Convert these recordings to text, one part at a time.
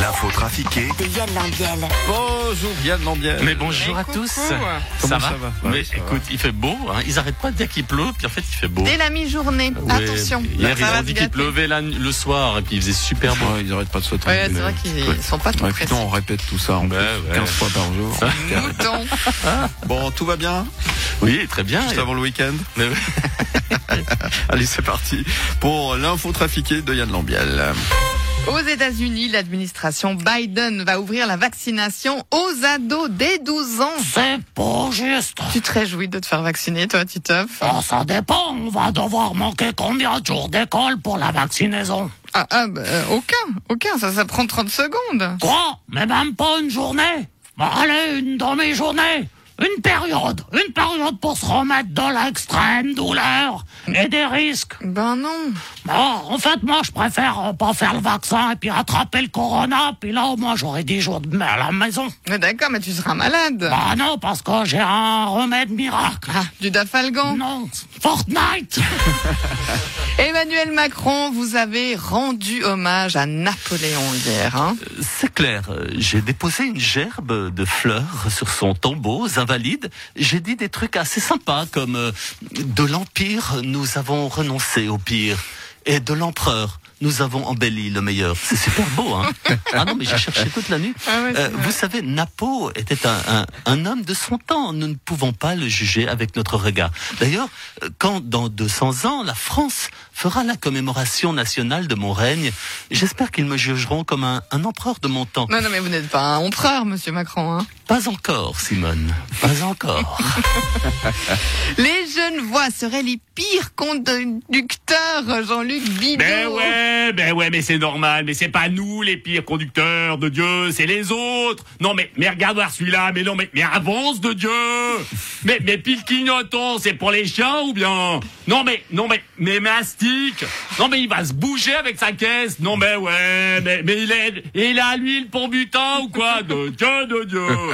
L'info trafiquée De Yann Lambiel. Bonjour Yann Lambiel. Mais bonjour à tous. Comment ça va, ça va Mais Ouais, ça va. écoute, il fait beau. Hein. Ils arrêtent pas de dire qu'il pleut, puis en fait il fait beau. Dès la mi-journée, Ouais, attention. Hier ils ont dit qu'il pleuvait la- le soir et puis il faisait super beau. Ouais, ils arrêtent pas de sauter. Ouais, c'est vrai qu'ils sont pas trop Ouais, pressés. putain, on répète tout ça en Ouais, plus, ouais. 15 fois par jour. Mouton. bon, tout va bien Oui, très bien. Juste avant le week-end. Allez, c'est parti pour l'info trafiquée de Yann Lambiel. Aux États-Unis, l'administration Biden va ouvrir la vaccination aux ados dès 12 ans. C'est pas juste. Tu te réjouis de te faire vacciner, toi, Titeuf? Oh, ça dépend. On va devoir manquer combien de jours d'école pour la vaccinaison Ah, ah, bah, euh, aucun, aucun, ça, ça prend 30 secondes. Quoi? Mais même pas une journée? Bah, Allez, une demi-journée une période, une période pour se remettre dans l'extrême douleur et des risques. Ben non. Bon, en fait, moi, je préfère euh, pas faire le vaccin et puis attraper le corona, puis là, au moins, j'aurai 10 jours de à la maison. Mais D'accord, mais tu seras malade. Bah non, parce que j'ai un remède miracle. Ah, du dafalgan. Non, Fortnite Emmanuel Macron, vous avez rendu hommage à Napoléon hier. Hein C'est clair. euh, J'ai déposé une gerbe de fleurs sur son tombeau, aux invalides. J'ai dit des trucs assez sympas comme euh, de l'empire, nous avons renoncé au pire, et de l'empereur. Nous avons embelli le meilleur. C'est super beau, hein Ah non, mais j'ai cherché toute la nuit. Ah ouais, Euh, vous savez, Napo était un, un, un homme de son temps. Nous ne pouvons pas le juger avec notre regard. D'ailleurs, euh, quand dans 200 ans, la France fera la commémoration nationale de mon règne, j'espère qu'ils me jugeront comme un, un empereur de mon temps. Non, non, mais vous n'êtes pas un empereur, monsieur Macron. Hein Pas encore, Simone. Pas encore. les jeunes voix seraient les pires conducteurs, Jean-Luc Bidot. Ben ouais, ben ouais, mais c'est normal, mais c'est pas nous les pires conducteurs de Dieu, c'est les autres. Non mais, mais regarde voir celui-là, mais non mais, mais avance de Dieu. Mais, mais pile clignotant, c'est pour les chiens ou bien? Non mais, non mais, mais mastic. Non mais il va se bouger avec sa caisse. Non mais ouais, mais, mais il est, il a l'huile pour butin ou quoi? De Dieu, de Dieu.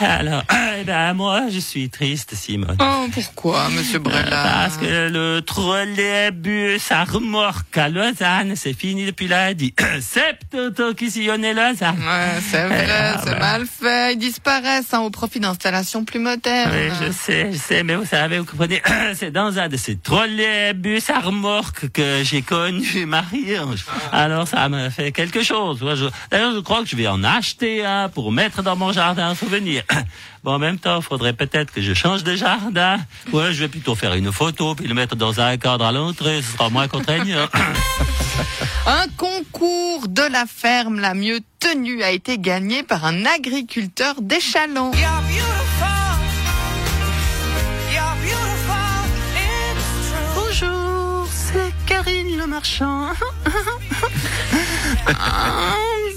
Alors, eh ben, moi, je suis triste, Simone. Oh, pourquoi, monsieur Brella Parce que le trolleybus à remorque à Lausanne, c'est fini depuis lundi. Sept autos qui sillonnaient Lausanne. Ouais, c'est vrai, Ah, c'est bah. mal fait. Ils disparaissent hein, au profit d'installations plus modernes. Oui, je sais, je sais, mais vous savez, vous comprenez, c'est dans un de ces trolleybus à remorque que j'ai connu Marie-Ange. Alors ça me fait quelque chose. D'ailleurs, je crois que je vais en acheter un pour mettre dans mon jardin Bon, en même temps, il faudrait peut-être que je change de jardin. Ouais, je vais plutôt faire une photo puis le mettre dans un cadre à l'entrée. Ce sera moins contraignant. Un concours de la ferme la mieux tenue a été gagné par un agriculteur d'échalon. Bonjour, c'est Karine le marchand.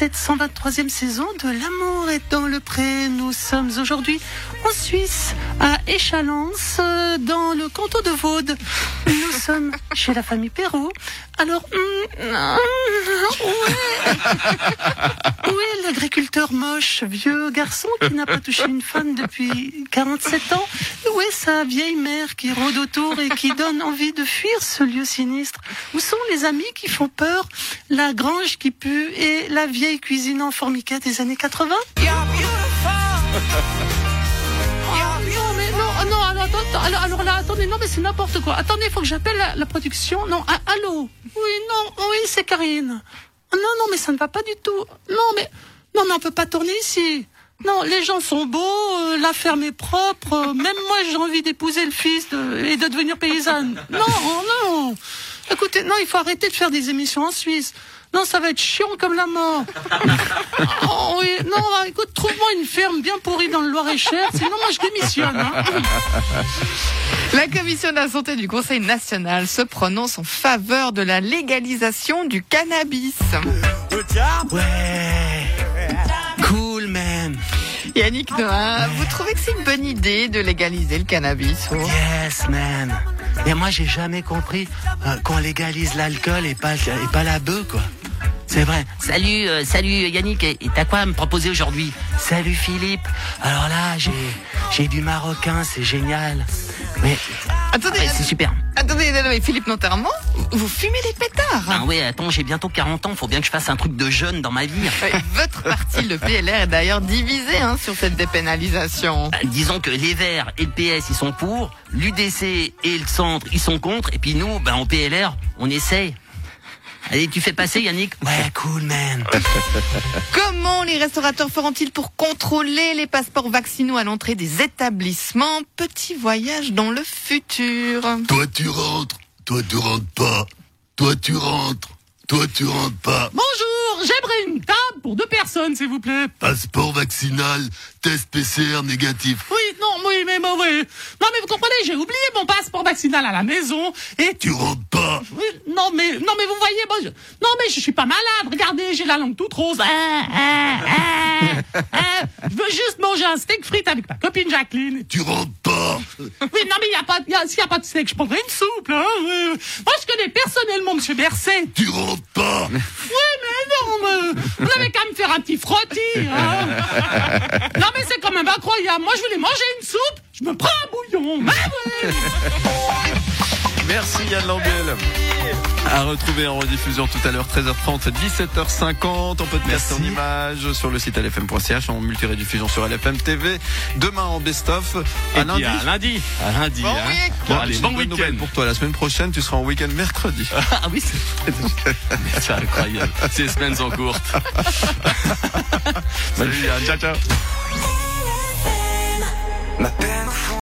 Cette 123e saison de L'amour est dans le pré. Nous sommes aujourd'hui en Suisse, à Échalance, euh, dans le canton de Vaud. Nous sommes chez la famille Perrault. Alors, hum, hum, ouais. Oui, l'agriculteur moche, vieux garçon qui n'a pas touché une femme depuis 47 ans. Où est sa vieille mère qui rôde autour et qui donne envie de fuir ce lieu sinistre? Où sont les amis qui font peur La grange qui pue et la vieille cuisine en formica des années 80 Oh, non, mais non, oh, non, alors, alors, là, attendez, non, mais c'est n'importe quoi. Attendez, il faut que j'appelle la, la production. Non, ah, allô? Oui, non, oui, c'est Karine. Non, non, mais ça ne va pas du tout. Non, mais, non, mais on peut pas tourner ici. Non, les gens sont beaux, euh, la ferme est propre, euh, même moi j'ai envie d'épouser le fils de- et de devenir paysanne. Non, non. Écoutez, non, il faut arrêter de faire des émissions en Suisse. Non, ça va être chiant comme la mort. Oh, oui, non, écoute, trouve-moi une ferme bien pourrie dans le Loir-et-Cher, sinon moi je démissionne. hein. La commission de la santé du Conseil national se prononce en faveur de la légalisation du cannabis. Cool. Yannick Noah, vous trouvez que c'est une bonne idée de légaliser le cannabis oh Yes, man. Mais moi, j'ai jamais compris euh, qu'on légalise l'alcool et pas, et pas la bœuf, quoi. C'est vrai. Salut, euh, salut Yannick. Et et t'as quoi à me proposer aujourd'hui? Salut Philippe. Alors là, j'ai j'ai du marocain, c'est génial. Mais Attendez, ouais, c'est super. attendez, non, mais Philippe Noterment, vous fumez des pétards. Ah ouais, attends, j'ai bientôt 40 ans. Faut bien que je fasse un truc de jeune dans ma vie. Ouais, Votre parti, le PLR, est d'ailleurs divisé hein, sur cette dépénalisation. Bah, disons que les Verts et le PS ils sont pour, l'UDC et le Centre ils sont contre, et puis nous, ben en PLR, on essaye. Allez, tu fais passer Yannick Ouais, cool man. Comment les restaurateurs feront-ils pour contrôler les passeports vaccinaux à l'entrée des établissements? Petit voyage dans le futur. Toi tu rentres, toi tu rentres pas. Toi tu rentres, toi tu rentres pas. Bonjour, j'aimerais une table pour deux personnes, s'il vous plaît. Passeport vaccinal, test PCR négatif. Oui, oui, mais oui. Non, mais vous comprenez, j'ai oublié mon passeport vaccinal à la maison et Tu rentres pas. Oui, non mais non mais vous voyez moi je... non mais je suis pas malade regardez j'ai la langue toute rose Ah, ah, ah, ah. je veux juste manger un steak frites avec ma copine Jacqueline Tu rentres pas. oui non mais il y a pas y a- s'il y a pas de steak je prendrai une soupe oui. moi je connais personnellement Monsieur Berset Tu rentres pas. oui mais non mais vous avez qu'à me faire un petit frottis hein. non mais c'est quand même incroyable moi je voulais manger une soupe je me prends un bouillon ah, ouais. Merci Yann Lambiel. À retrouver en rediffusion tout à l'heure 13h30, 17h50 en podcast en images sur le site lfm.ch en multirédiffusion sur LFM TV. Demain en best-of. À puis lundi. à lundi. À lundi. Bon hein. week-end. Bon, allez, bon week-end. pour toi. La semaine prochaine, tu seras en week-end mercredi. Ah oui, c'est incroyable. C'est semaines en cours. Salut Yann, ciao ciao.